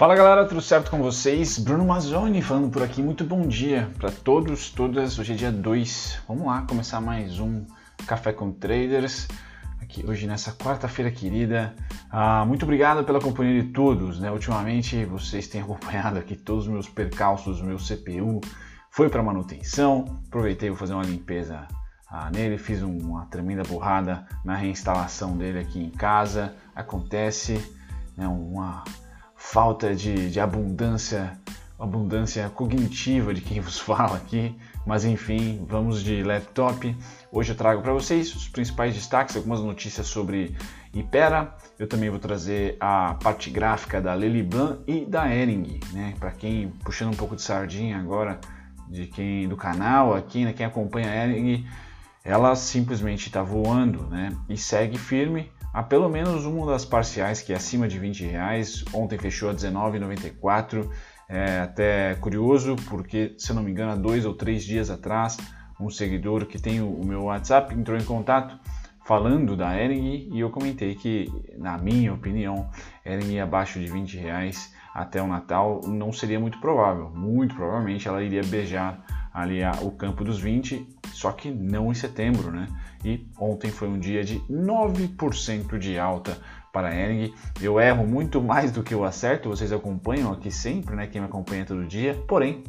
Fala galera, tudo certo com vocês? Bruno Mazzoni falando por aqui. Muito bom dia para todos, todas. Hoje é dia 2. Vamos lá começar mais um Café com Traders. Aqui hoje nessa quarta-feira querida. Ah, muito obrigado pela companhia de todos. Né? Ultimamente vocês têm acompanhado aqui todos os meus percalços, meu CPU foi para manutenção. Aproveitei vou fazer uma limpeza ah, nele, fiz uma tremenda burrada na reinstalação dele aqui em casa. Acontece, né, uma falta de, de abundância, abundância cognitiva de quem vos fala aqui, mas enfim, vamos de laptop. Hoje eu trago para vocês os principais destaques, algumas notícias sobre Ipera. Eu também vou trazer a parte gráfica da Leliblan e da Ering, né? Para quem puxando um pouco de sardinha agora de quem do canal aqui, né? Quem acompanha a Ering, ela simplesmente está voando, né? E segue firme a pelo menos uma das parciais que é acima de 20 reais. Ontem fechou a 19,94. É até curioso porque, se eu não me engano, há dois ou três dias atrás, um seguidor que tem o meu WhatsApp entrou em contato falando da Ering e eu comentei que, na minha opinião, Ering abaixo de 20 reais até o Natal não seria muito provável. Muito provavelmente ela iria beijar ali o campo dos 20, só que não em setembro, né? E ontem foi um dia de 9% de alta para Ering. Eu erro muito mais do que eu acerto, vocês acompanham aqui sempre, né? Quem me acompanha todo dia. Porém,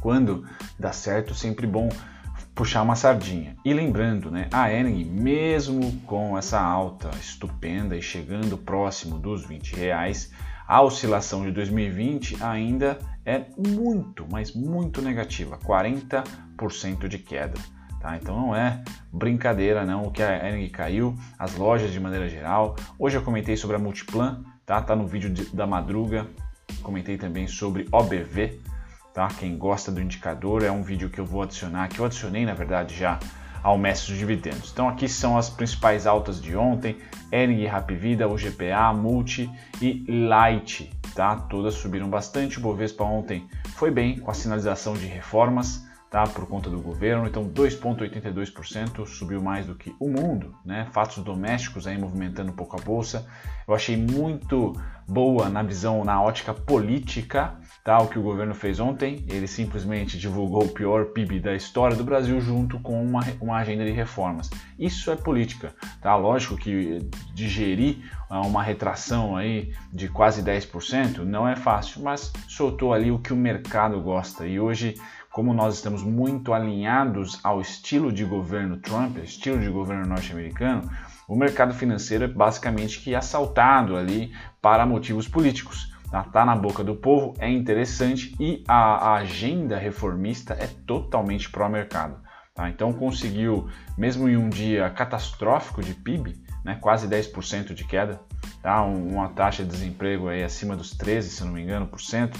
quando dá certo, sempre bom puxar uma sardinha. E lembrando, né, a Ering, mesmo com essa alta estupenda e chegando próximo dos 20 reais, a oscilação de 2020 ainda é muito, mas muito negativa, 40% de queda. Tá? Então não é brincadeira não o que a Ering caiu, as lojas de maneira geral. Hoje eu comentei sobre a Multiplan, tá? Tá no vídeo de, da madruga. Comentei também sobre OBV, tá? Quem gosta do indicador é um vídeo que eu vou adicionar, que eu adicionei na verdade já ao mestre dos dividendos. Então aqui são as principais altas de ontem, Ering, Rapvida, UGPA, Multi e Light, tá? Todas subiram bastante, o Bovespa ontem foi bem com a sinalização de reformas, tá? Por conta do governo, então 2,82% subiu mais do que o mundo, né? Fatos domésticos aí movimentando um pouco a bolsa. Eu achei muito boa na visão, na ótica política, tá? O que o governo fez ontem, ele simplesmente divulgou o pior PIB da história do Brasil junto com uma, uma agenda de reformas. Isso é política, tá? Lógico que digerir ah, uma retração aí de quase 10% não é fácil, mas soltou ali o que o mercado gosta. E hoje, como nós estamos muito alinhados ao estilo de governo Trump, estilo de governo norte-americano, o mercado financeiro é basicamente que assaltado ali para motivos políticos. Está tá na boca do povo, é interessante e a, a agenda reformista é totalmente pró-mercado. Tá? Então conseguiu, mesmo em um dia catastrófico de PIB, né, quase 10% de queda, tá? uma taxa de desemprego aí acima dos 13%, se não me engano, por cento,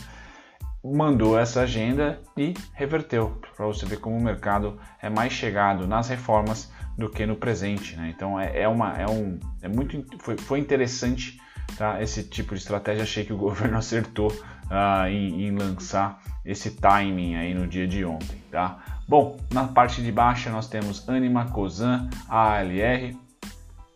mandou essa agenda e reverteu, para você ver como o mercado é mais chegado nas reformas do que no presente. Né? Então é, é, uma, é, um, é muito foi, foi interessante tá? esse tipo de estratégia. Achei que o governo acertou uh, em, em, lançar esse timing aí no dia de ontem. Tá? Bom, na parte de baixa nós temos Anima, Cosan, ALR,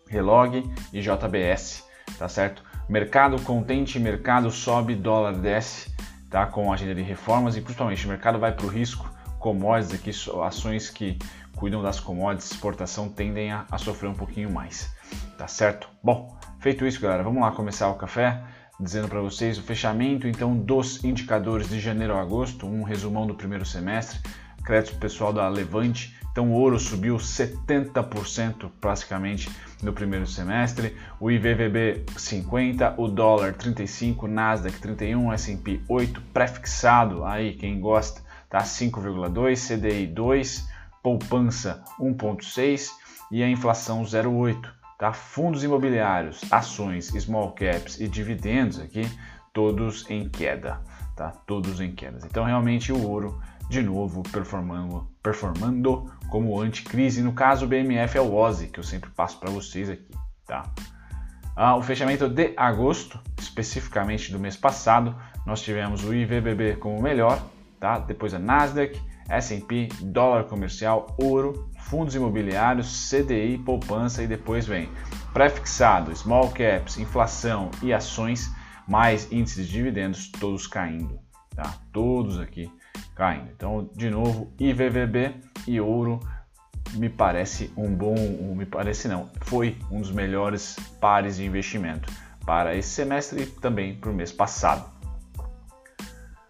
Relog e JBS, tá certo? Mercado contente, mercado sobe, dólar desce, tá? Com a agenda de reformas e principalmente o mercado vai para o risco, commodities aqui, ações que cuidam das commodities, exportação tendem a, a sofrer um pouquinho mais, tá certo? Bom, feito isso, galera, vamos lá começar o café dizendo para vocês o fechamento então dos indicadores de janeiro a agosto, um resumão do primeiro semestre, crédito pessoal da Levante, então o ouro subiu 70% praticamente no primeiro semestre, o IVVB 50, o dólar 35, Nasdaq 31, S&P 8, prefixado aí quem gosta, tá 5,2, CDI 2, poupança 1,6 e a inflação 0,8. Tá? Fundos imobiliários, ações, small caps e dividendos aqui, todos em queda. Tá? Todos em quedas. Então, realmente, o ouro, de novo, performando, performando como anticrise. No caso, o BMF é o OSI, que eu sempre passo para vocês aqui. Tá? Ah, o fechamento de agosto, especificamente do mês passado, nós tivemos o IVBB como melhor, tá? depois a Nasdaq, S&P, dólar comercial, ouro, fundos imobiliários, CDI, poupança e depois vem prefixado, small caps, inflação e ações mais índices de dividendos, todos caindo, tá? Todos aqui caindo. Então, de novo, IVVB e ouro me parece um bom, me parece não, foi um dos melhores pares de investimento para esse semestre e também para o mês passado.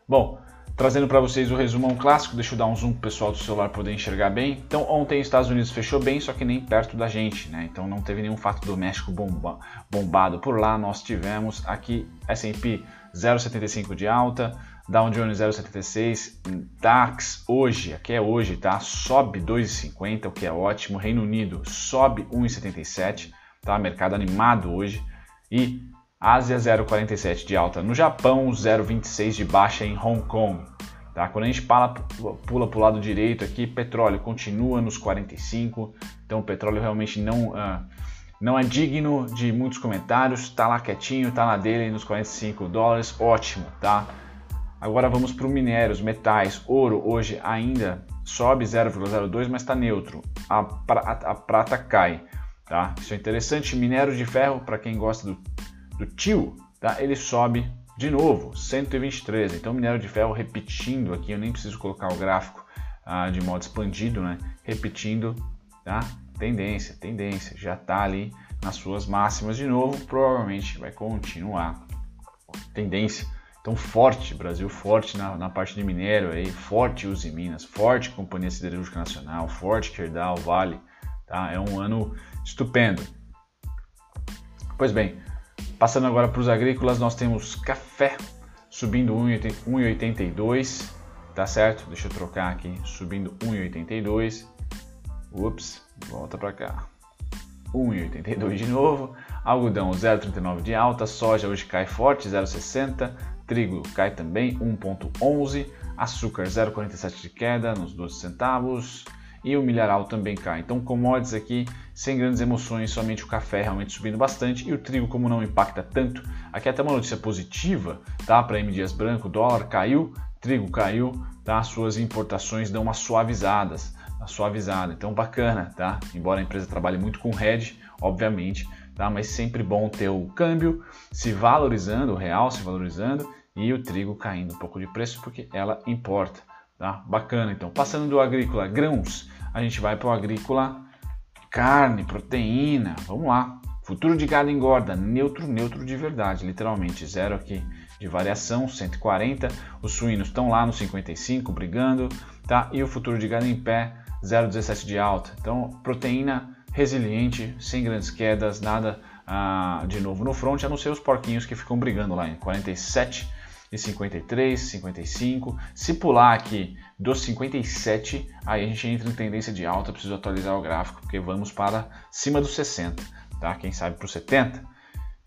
Bom, trazendo para vocês o resumão clássico, deixa eu dar um zoom para o pessoal do celular poder enxergar bem. Então, ontem os Estados Unidos fechou bem, só que nem perto da gente, né? Então não teve nenhum fato doméstico bomba, bombado por lá. Nós tivemos aqui S&P 0,75 de alta, Dow Jones 0,76, DAX hoje, aqui é hoje, tá? Sobe 2,50, o que é ótimo. Reino Unido sobe 1,77, tá? Mercado animado hoje. E Ásia 0,47 de alta no Japão, 0,26 de baixa em Hong Kong. Tá? Quando a gente pula, para o lado direito aqui, petróleo continua nos 45, então o petróleo realmente não, uh, não é digno de muitos comentários, está lá quietinho, está na dele nos 45 dólares, ótimo, tá? Agora vamos para o minério, os metais. Ouro hoje ainda sobe 0,02, mas está neutro. A, a, a, prata cai. Tá? Isso é interessante. Minério de ferro, para quem gosta do, do tio, tá? ele sobe de novo, 123. Então, minério de ferro repetindo aqui, eu nem preciso colocar o gráfico ah, de modo expandido, né? repetindo, tá? tendência, tendência, já está ali nas suas máximas de novo, provavelmente vai continuar. Tendência então forte, Brasil forte na, na parte de minério aí, forte Uzi Minas, forte Companhia Siderúrgica Nacional, forte Kerdal, Vale, tá? É um ano estupendo. Pois bem, passando agora para os agrícolas, nós temos café subindo 1,82, tá certo? Deixa eu trocar aqui, subindo 1,82. Ups, volta para cá. 1,82 de novo. Algodão 0,39 de alta, soja hoje cai forte 0,60, trigo cai também 1,11, açúcar 0,47 de queda nos 12 centavos e o milharal também cai. Então, commodities aqui sem grandes emoções, somente o café realmente subindo bastante e o trigo, como não impacta tanto, aqui é até uma notícia positiva, tá? Para M Dias Branco, dólar caiu, trigo caiu, tá? Suas importações dão uma suavizadas, suavizada. Então, bacana, tá? Embora a empresa trabalhe muito com hedge, obviamente, tá? Mas sempre bom ter o câmbio se valorizando, o real se valorizando e o trigo caindo um pouco de preço porque ela importa, tá? Bacana. Então, passando do agrícola grãos, a gente vai para o agrícola carne, proteína. Vamos lá. Futuro de gado engorda, neutro, neutro de verdade, literalmente zero aqui de variação, 140. Os suínos estão lá no 55 brigando, tá? E o futuro de gado em pé, 0,17 de alta. Então, proteína resiliente, sem grandes quedas, nada ah, de novo no front, a não ser os porquinhos que ficam brigando lá em 47 e 53, 55. Se pular aqui dos 57, aí a gente entra em tendência de alta, preciso atualizar o gráfico, porque vamos para cima dos 60, tá? Quem sabe para os 70.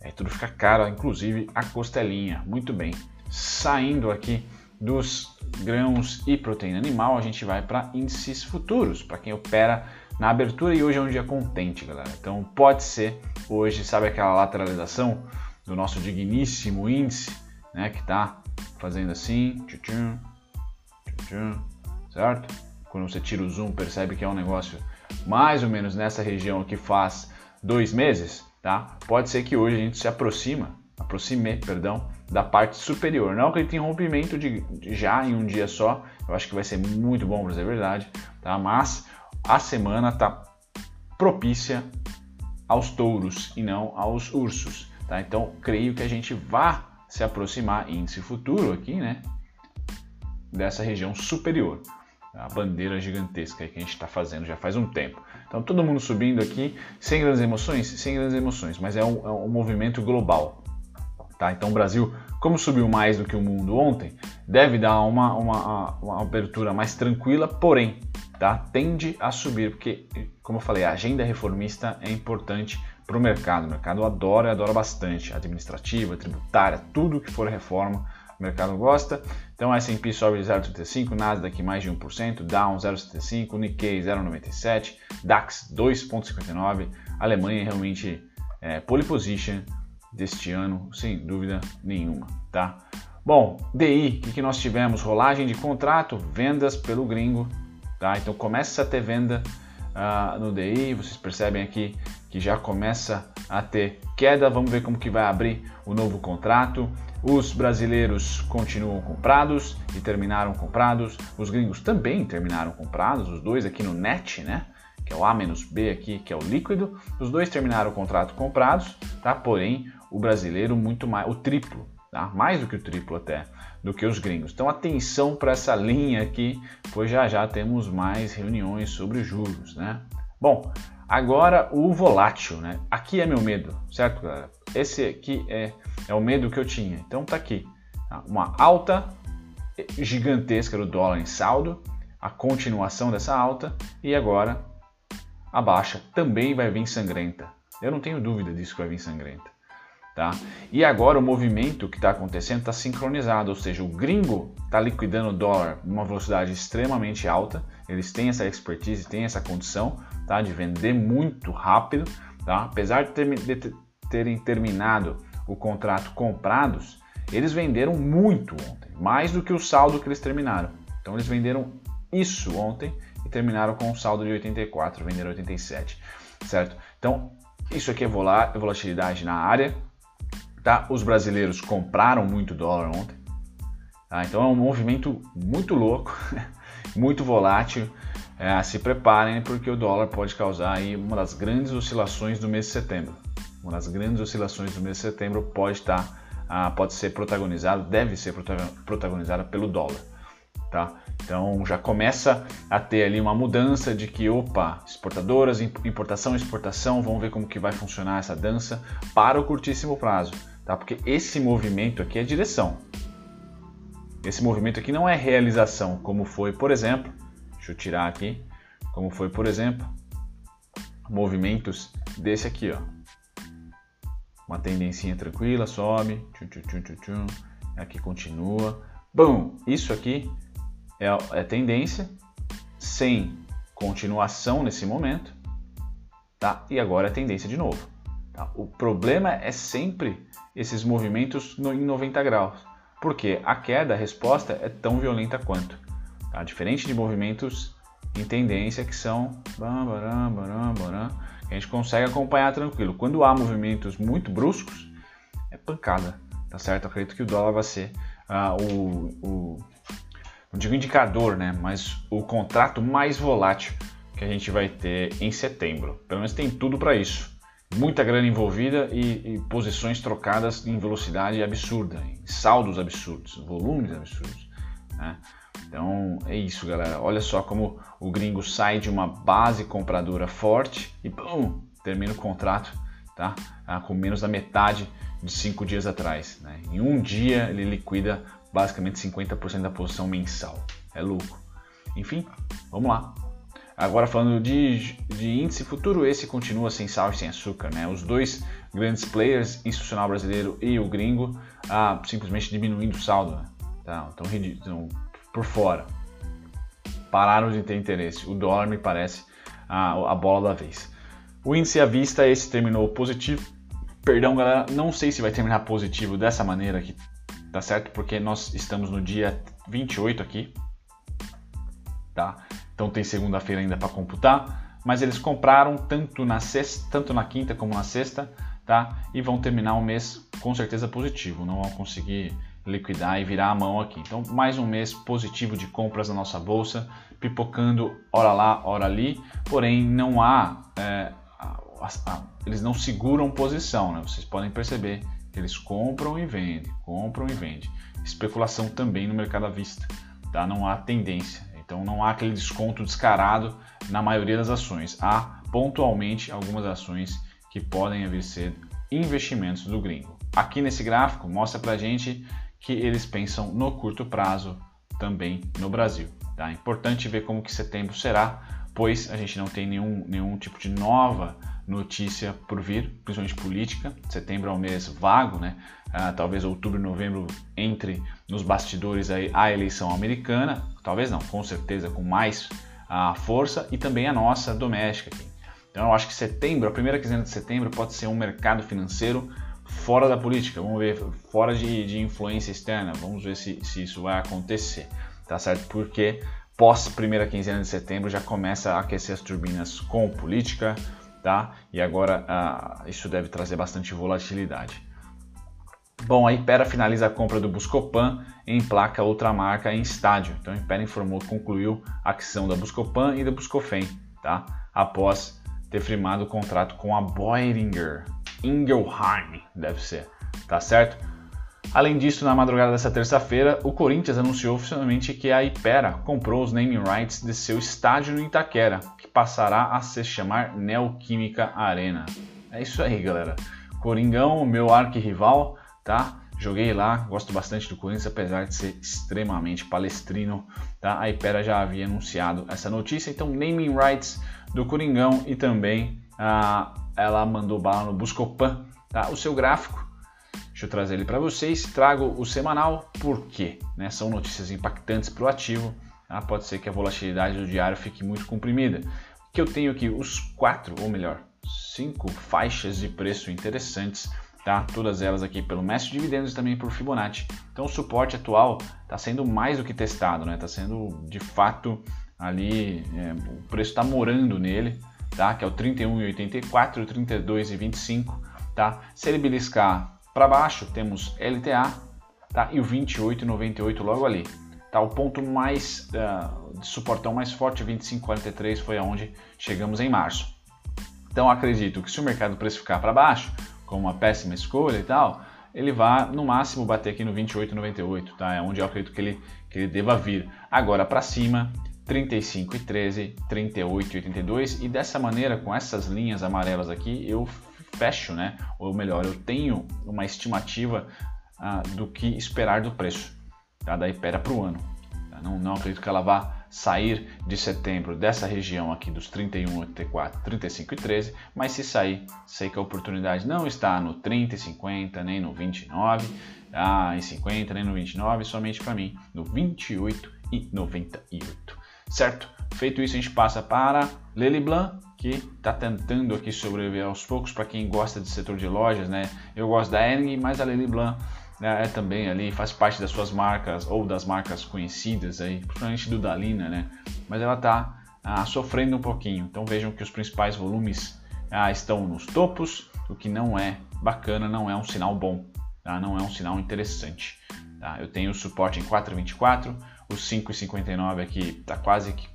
Aí tudo fica caro, inclusive a costelinha. Muito bem. Saindo aqui dos grãos e proteína animal, a gente vai para índices futuros, para quem opera na abertura e hoje é um dia contente, galera. Então pode ser hoje, sabe aquela lateralização do nosso digníssimo índice, né, que está fazendo assim, certo? Quando você tira o zoom, percebe que é um negócio mais ou menos nessa região que faz dois meses, tá? Pode ser que hoje a gente se aproxima, aproxime, perdão, da parte superior. Não acredito em rompimento de, de já em um dia só. Eu acho que vai ser muito bom para ser verdade, tá? Mas a semana está propícia aos touros e não aos ursos, tá? Então, creio que a gente vá se aproximar índice futuro aqui, né? Dessa região superior, a bandeira gigantesca que a gente está fazendo já faz um tempo. Então, todo mundo subindo aqui, sem grandes emoções, sem grandes emoções, mas é um, é um movimento global, tá? Então, o Brasil, como subiu mais do que o mundo ontem, deve dar uma, uma, uma abertura mais tranquila, porém, tá? tende a subir, porque, como eu falei, a agenda reformista é importante para o mercado. O mercado adora, adora bastante. Administrativa, tributária, tudo que for reforma, o mercado gosta. Então, S&P sobe 0,35, Nasdaq mais de 1%, Dow 0,75, Nikkei 0,97, DAX 2,59. Alemanha realmente é, pole position deste ano, sem dúvida nenhuma, tá? Bom, DI, o que, que nós tivemos? Rolagem de contrato, vendas pelo gringo, Tá? Então começa a ter venda uh, no DI, vocês percebem aqui que já começa a ter queda. Vamos ver como que vai abrir o novo contrato. Os brasileiros continuam comprados e terminaram comprados. Os gringos também terminaram comprados, os dois aqui no net, né? Que é o A menos B aqui, que é o líquido. Os dois terminaram o contrato comprados, tá? Porém, o brasileiro muito mais, o triplo, tá? Mais do que o triplo até, do que os gringos. Então atenção para essa linha aqui, pois já já temos mais reuniões sobre juros, né? Bom, agora o volátil, né? Aqui é meu medo, certo, galera? Esse aqui é é o medo que eu tinha. Então tá aqui, tá? uma alta gigantesca do dólar em saldo, a continuação dessa alta e agora a baixa também vai vir sangrenta. Eu não tenho dúvida disso que vai vir sangrenta. Tá? E agora o movimento que está acontecendo está sincronizado, ou seja, o gringo está liquidando o dólar numa velocidade extremamente alta. Eles têm essa expertise, têm essa condição tá? de vender muito rápido. Tá? Apesar de, ter, de terem terminado o contrato comprados, eles venderam muito ontem, mais do que o saldo que eles terminaram. Então eles venderam isso ontem e terminaram com um saldo de 84, venderam 87, certo? Então isso aqui é volatilidade na área, tá? Os brasileiros compraram muito dólar ontem, tá? Então é um movimento muito louco, muito volátil. É, se preparem porque o dólar pode causar aí uma das grandes oscilações do mês de setembro uma das grandes oscilações do mês de setembro pode estar, ah, pode ser protagonizado, deve ser protagonizada pelo dólar, tá? Então já começa a ter ali uma mudança de que, opa, exportadoras, importação exportação, vamos ver como que vai funcionar essa dança para o curtíssimo prazo, tá? Porque esse movimento aqui é direção. Esse movimento aqui não é realização, como foi, por exemplo, deixa eu tirar aqui, como foi, por exemplo, movimentos desse aqui, ó uma tendência tranquila, sobe, tchum, tchum, tchum, tchum, aqui continua. Bom, isso aqui é, é tendência sem continuação nesse momento, tá? E agora é tendência de novo. Tá? O problema é sempre esses movimentos no, em 90 graus, porque a queda, a resposta é tão violenta quanto. Tá? Diferente de movimentos em tendência que são a gente consegue acompanhar tranquilo. Quando há movimentos muito bruscos, é pancada, tá certo? Eu acredito que o dólar vai ser uh, o, o, não digo indicador, né? Mas o contrato mais volátil que a gente vai ter em setembro. Pelo menos tem tudo para isso. Muita grana envolvida e, e, posições trocadas em velocidade absurda, em saldos absurdos, volumes absurdos. Né? Então é isso, galera. Olha só como o gringo sai de uma base compradora forte e pum, termina o contrato tá? Ah, com menos da metade de cinco dias atrás. Né? Em um dia ele liquida basicamente 50% da posição mensal. É louco. Enfim, vamos lá. Agora falando de, de índice futuro, esse continua sem sal e sem açúcar. Né? Os dois grandes players, institucional brasileiro e o gringo, ah, simplesmente diminuindo o saldo. Né? Então, por fora. Pararam de ter interesse. O dólar me parece a, a bola da vez. O índice à vista, esse terminou positivo. Perdão, galera, não sei se vai terminar positivo dessa maneira aqui, tá certo? Porque nós estamos no dia 28 aqui, tá? Então tem segunda-feira ainda para computar, mas eles compraram tanto na sexta, tanto na quinta como na sexta, tá? E vão terminar o mês com certeza positivo, não vão conseguir liquidar e virar a mão aqui. Então, mais um mês positivo de compras na nossa bolsa, pipocando hora lá, hora ali, porém não há, é, eles não seguram posição, né? Vocês podem perceber que eles compram e vendem, compram e vendem. Especulação também no mercado à vista, tá? Não há tendência, então não há aquele desconto descarado na maioria das ações. Há pontualmente algumas ações que podem vir ser investimentos do gringo. Aqui nesse gráfico mostra para gente que eles pensam no curto prazo também no Brasil. Tá? Importante ver como que setembro será, pois a gente não tem nenhum, nenhum tipo de nova notícia por vir, principalmente política. Setembro é um mês vago, né? Ah, talvez outubro e novembro entre nos bastidores aí a eleição americana, talvez não, com certeza com mais ah, força e também a nossa doméstica aqui. Então eu acho que setembro, a primeira quinzena de setembro pode ser um mercado financeiro fora da política, vamos ver, fora de, de influência externa, vamos ver se, se isso vai acontecer, tá certo? Porque pós primeira quinzena de setembro já começa a aquecer as turbinas com política, tá? E agora ah, isso deve trazer bastante volatilidade. Bom, a Impera finaliza a compra do Buscopan em placa outra marca em estádio. Então a Impera informou que concluiu a aquisição da Buscopan e da Buscofen, tá? Após ter firmado o contrato com a Boehringer Ingelheim, deve ser, tá certo? Além disso, na madrugada dessa terça-feira, o Corinthians anunciou oficialmente que a Ipera comprou os naming rights de seu estádio no Itaquera, que passará a se chamar Neoquímica Arena. É isso aí, galera. Coringão, meu arquirrival, tá? Joguei lá, gosto bastante do Corinthians, apesar de ser extremamente palestrino, tá? A Ipera já havia anunciado essa notícia, então naming rights do Coringão e também ah, ela mandou bala no Buscopan, tá? O seu gráfico, deixa eu trazer ele para vocês, trago o semanal, porque né, são notícias impactantes para o ativo, tá? pode ser que a volatilidade do diário fique muito comprimida. Que eu tenho aqui os quatro, ou melhor, cinco faixas de preço interessantes tá? Todas elas aqui pelo mestre de dividendos e também por Fibonacci. Então o suporte atual está sendo mais do que testado, né? Está sendo de fato ali, é, o preço está morando nele, tá? Que é o 31,84 e o 32,25, tá? Se ele beliscar para baixo, temos LTA, tá? E o 28,98 logo ali. Tá, o ponto mais uh, de suportão mais forte, 25,43, foi aonde chegamos em março. Então acredito que se o mercado precificar para baixo, como uma péssima escolha e tal, ele vai no máximo bater aqui no 28,98, tá? É onde eu acredito que ele, que ele deva vir. Agora para cima, 35,13, 38,82 e dessa maneira, com essas linhas amarelas aqui, eu fecho, né? Ou melhor, eu tenho uma estimativa ah, do que esperar do preço tá? da Ipera para o ano. Tá? Não, não acredito que ela vá sair de setembro dessa região aqui dos 31,84, 35 e 13, mas se sair, sei que a oportunidade não está no 30 e 50, nem no 29 ah, e 50, nem no 29, somente para mim no 28 e 98. Certo? Feito isso, a gente passa para Lely Blanc, que está tentando aqui sobreviver aos poucos para quem gosta de setor de lojas, né? Eu gosto da Ering, mas a Lely Blanc né, é também ali, faz parte das suas marcas ou das marcas conhecidas aí, principalmente do Dalina, né? Mas ela está ah, sofrendo um pouquinho. Então vejam que os principais volumes ah, estão nos topos, o que não é bacana, não é um sinal bom, tá? não é um sinal interessante. Tá? Eu tenho o suporte em 4,24, o 5,59 aqui está quase que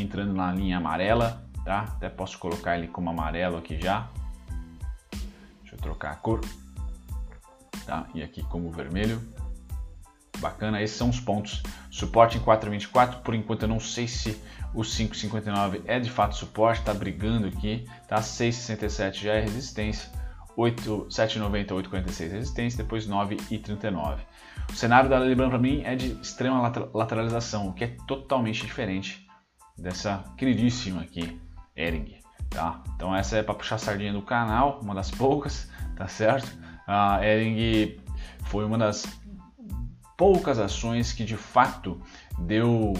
entrando na linha amarela, tá? Até posso colocar ele como amarelo aqui já. Deixa eu trocar a cor tá? E aqui como vermelho. Bacana, esses são os pontos. Suporte em 4,24, por enquanto eu não sei se o 5,59 é de fato suporte, tá brigando aqui, tá? 6,67 já é resistência, 7,90, 8,46 resistência, depois 9,39. O cenário da Libran para mim é de extrema lateralização, o que é totalmente diferente dessa queridíssima aqui, Ering, tá? Então essa é para puxar a sardinha do canal, uma das poucas, tá certo? A Ering foi uma das poucas ações que de fato deu,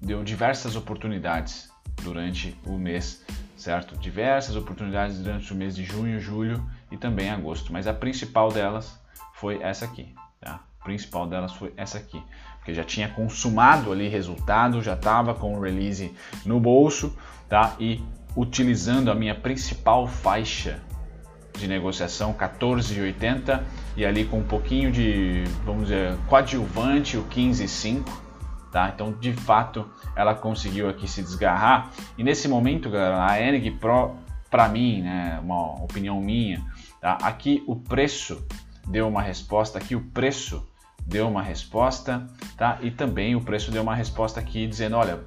deu diversas oportunidades durante o mês, certo? Diversas oportunidades durante o mês de junho, julho e também agosto, mas a principal delas foi essa aqui, tá? A principal delas foi essa aqui, porque já tinha consumado ali resultado, já estava com o release no bolso, tá? E utilizando a minha principal faixa de negociação 14,80 e ali com um pouquinho de, vamos dizer, coadjuvante o 15,5, tá? Então, de fato, ela conseguiu aqui se desgarrar. E nesse momento, galera, a Enig Pro, para mim, né, uma opinião minha, tá? Aqui o preço deu uma resposta, aqui o preço deu uma resposta, tá? E também o preço deu uma resposta aqui dizendo, olha,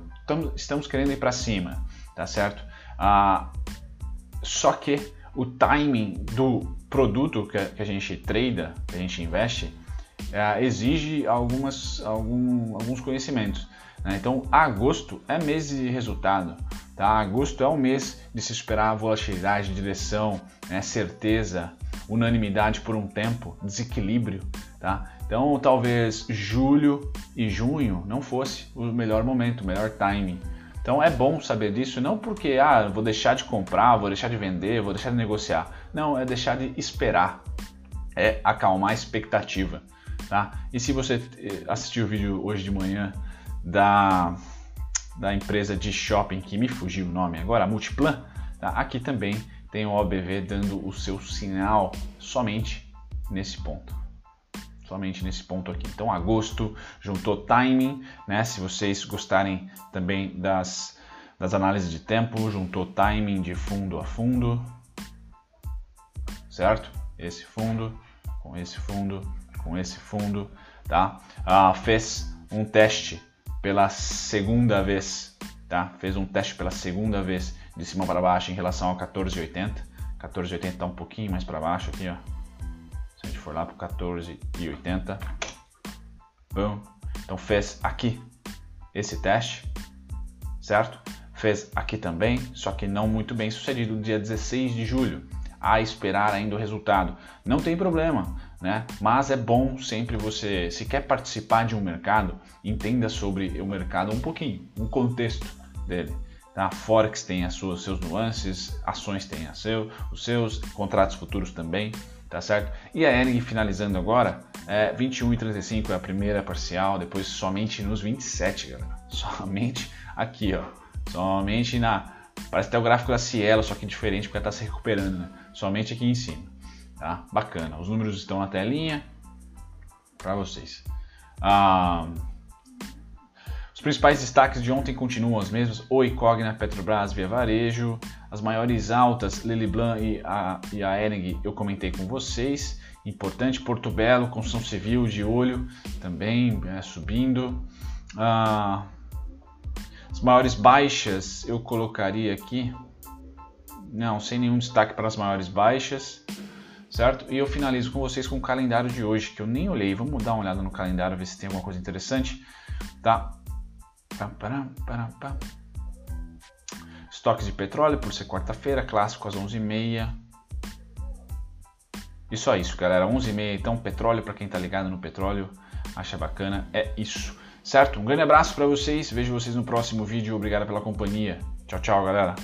estamos querendo ir para cima, tá certo? Ah, só que o timing do produto que a, gente trada, que a gente investe, é, exige algumas, algum, alguns conhecimentos. Né? Então, agosto é mês de resultado. Tá? Agosto é o mês de se esperar volatilidade, direção, né? certeza, unanimidade por um tempo, desequilíbrio. Tá? Então, talvez julho e junho não fosse o melhor momento, o melhor timing. Então é bom saber disso, não porque ah, vou deixar de comprar, vou deixar de vender, vou deixar de negociar. Não, é deixar de esperar. É acalmar a expectativa. Tá? E se você eh, assistiu o vídeo hoje de manhã da, da empresa de shopping que me fugiu o nome agora, a Multiplan, tá? aqui também tem o OBV dando o seu sinal somente nesse ponto. Somente nesse ponto aqui. Então, agosto juntou timing, né? Se vocês gostarem também das, das análises de tempo, juntou timing de fundo a fundo, certo? Esse fundo com esse fundo, com esse fundo, tá? Ah, fez um teste pela segunda vez, tá? Fez um teste pela segunda vez de cima para baixo em relação ao 1480. 1480 está um pouquinho mais para baixo aqui, ó. For lá para 1480, Bom. Então fez aqui esse teste, certo? Fez aqui também, só que não muito bem sucedido dia 16 de julho. A esperar ainda o resultado. Não tem problema, né? Mas é bom sempre você, se quer participar de um mercado, entenda sobre o mercado um pouquinho, um contexto dele. Tá? Forex tem as suas seus nuances, ações têm a seu, os seus, contratos futuros também, tá certo? E a Ering finalizando agora, é 21 e 35 é a primeira parcial, depois somente nos 27, galera. Somente aqui, ó. Somente na parece até o gráfico da Cielo, só que diferente porque ela está se recuperando, né? Somente aqui em cima. Tá? Bacana. Os números estão na telinha para vocês. Ah, os principais destaques de ontem continuam os mesmos: Oi, Cogna, Petrobras, Via Varejo. As maiores altas, Lili Blanc e a, e a Ering, eu comentei com vocês. Importante, Porto Belo, construção civil de olho também é, subindo. Ah, as maiores baixas eu colocaria aqui. Não, sem nenhum destaque para as maiores baixas certo? E eu finalizo com vocês com o calendário de hoje, que eu nem olhei. Vamos dar uma olhada no calendário, ver se tem alguma coisa interessante, tá? Estoques de petróleo por ser quarta-feira, clássico às 11h30. E só isso, galera. 11h30, então, petróleo, para quem tá ligado no petróleo, acha bacana, é isso. Certo? Um grande abraço para vocês, vejo vocês no próximo vídeo. Obrigado pela companhia. Tchau, tchau, galera.